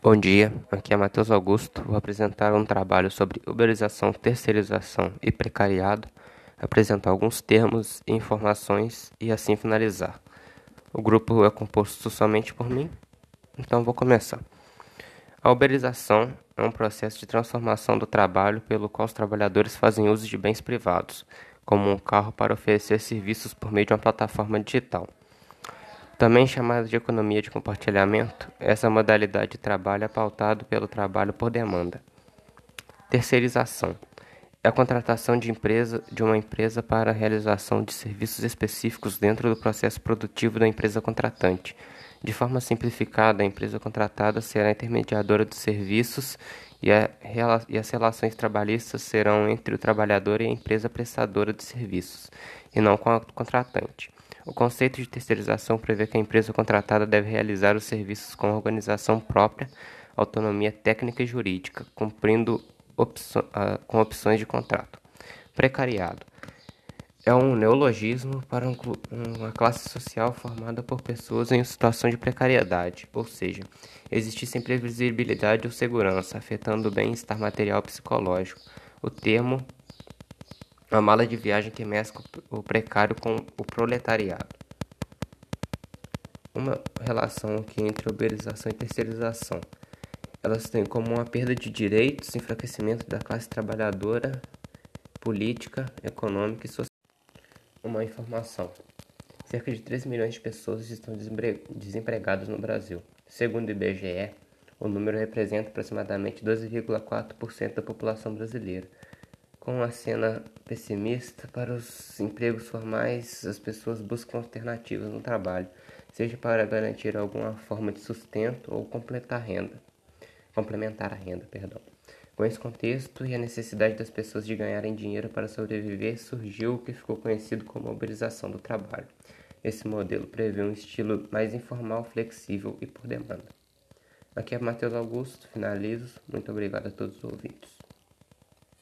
Bom dia, aqui é Matheus Augusto. Vou apresentar um trabalho sobre uberização, terceirização e precariado, apresentar alguns termos e informações e assim finalizar. O grupo é composto somente por mim, então vou começar. A uberização é um processo de transformação do trabalho pelo qual os trabalhadores fazem uso de bens privados, como um carro para oferecer serviços por meio de uma plataforma digital. Também chamada de economia de compartilhamento, essa modalidade de trabalho é pautado pelo trabalho por demanda. Terceirização é a contratação de, empresa, de uma empresa para a realização de serviços específicos dentro do processo produtivo da empresa contratante. De forma simplificada, a empresa contratada será intermediadora dos serviços e, a, e as relações trabalhistas serão entre o trabalhador e a empresa prestadora de serviços, e não com a contratante. O conceito de terceirização prevê que a empresa contratada deve realizar os serviços com organização própria, autonomia técnica e jurídica, cumprindo uh, com opções de contrato. Precariado é um neologismo para um, uma classe social formada por pessoas em situação de precariedade, ou seja, existe sem previsibilidade ou segurança, afetando o bem-estar material psicológico. O termo uma mala de viagem que mescla o precário com o proletariado. Uma relação aqui entre uberização e terceirização. Elas têm como uma perda de direitos, enfraquecimento da classe trabalhadora, política, econômica e social. Uma informação. Cerca de 3 milhões de pessoas estão desempregadas no Brasil. Segundo o IBGE, o número representa aproximadamente 12,4% da população brasileira. Com a cena pessimista para os empregos formais, as pessoas buscam alternativas no trabalho, seja para garantir alguma forma de sustento ou completar renda, complementar a renda, perdão. Com esse contexto e a necessidade das pessoas de ganharem dinheiro para sobreviver, surgiu o que ficou conhecido como mobilização do trabalho. Esse modelo prevê um estilo mais informal, flexível e por demanda. Aqui é Matheus Augusto, finalizo. Muito obrigado a todos os ouvintes.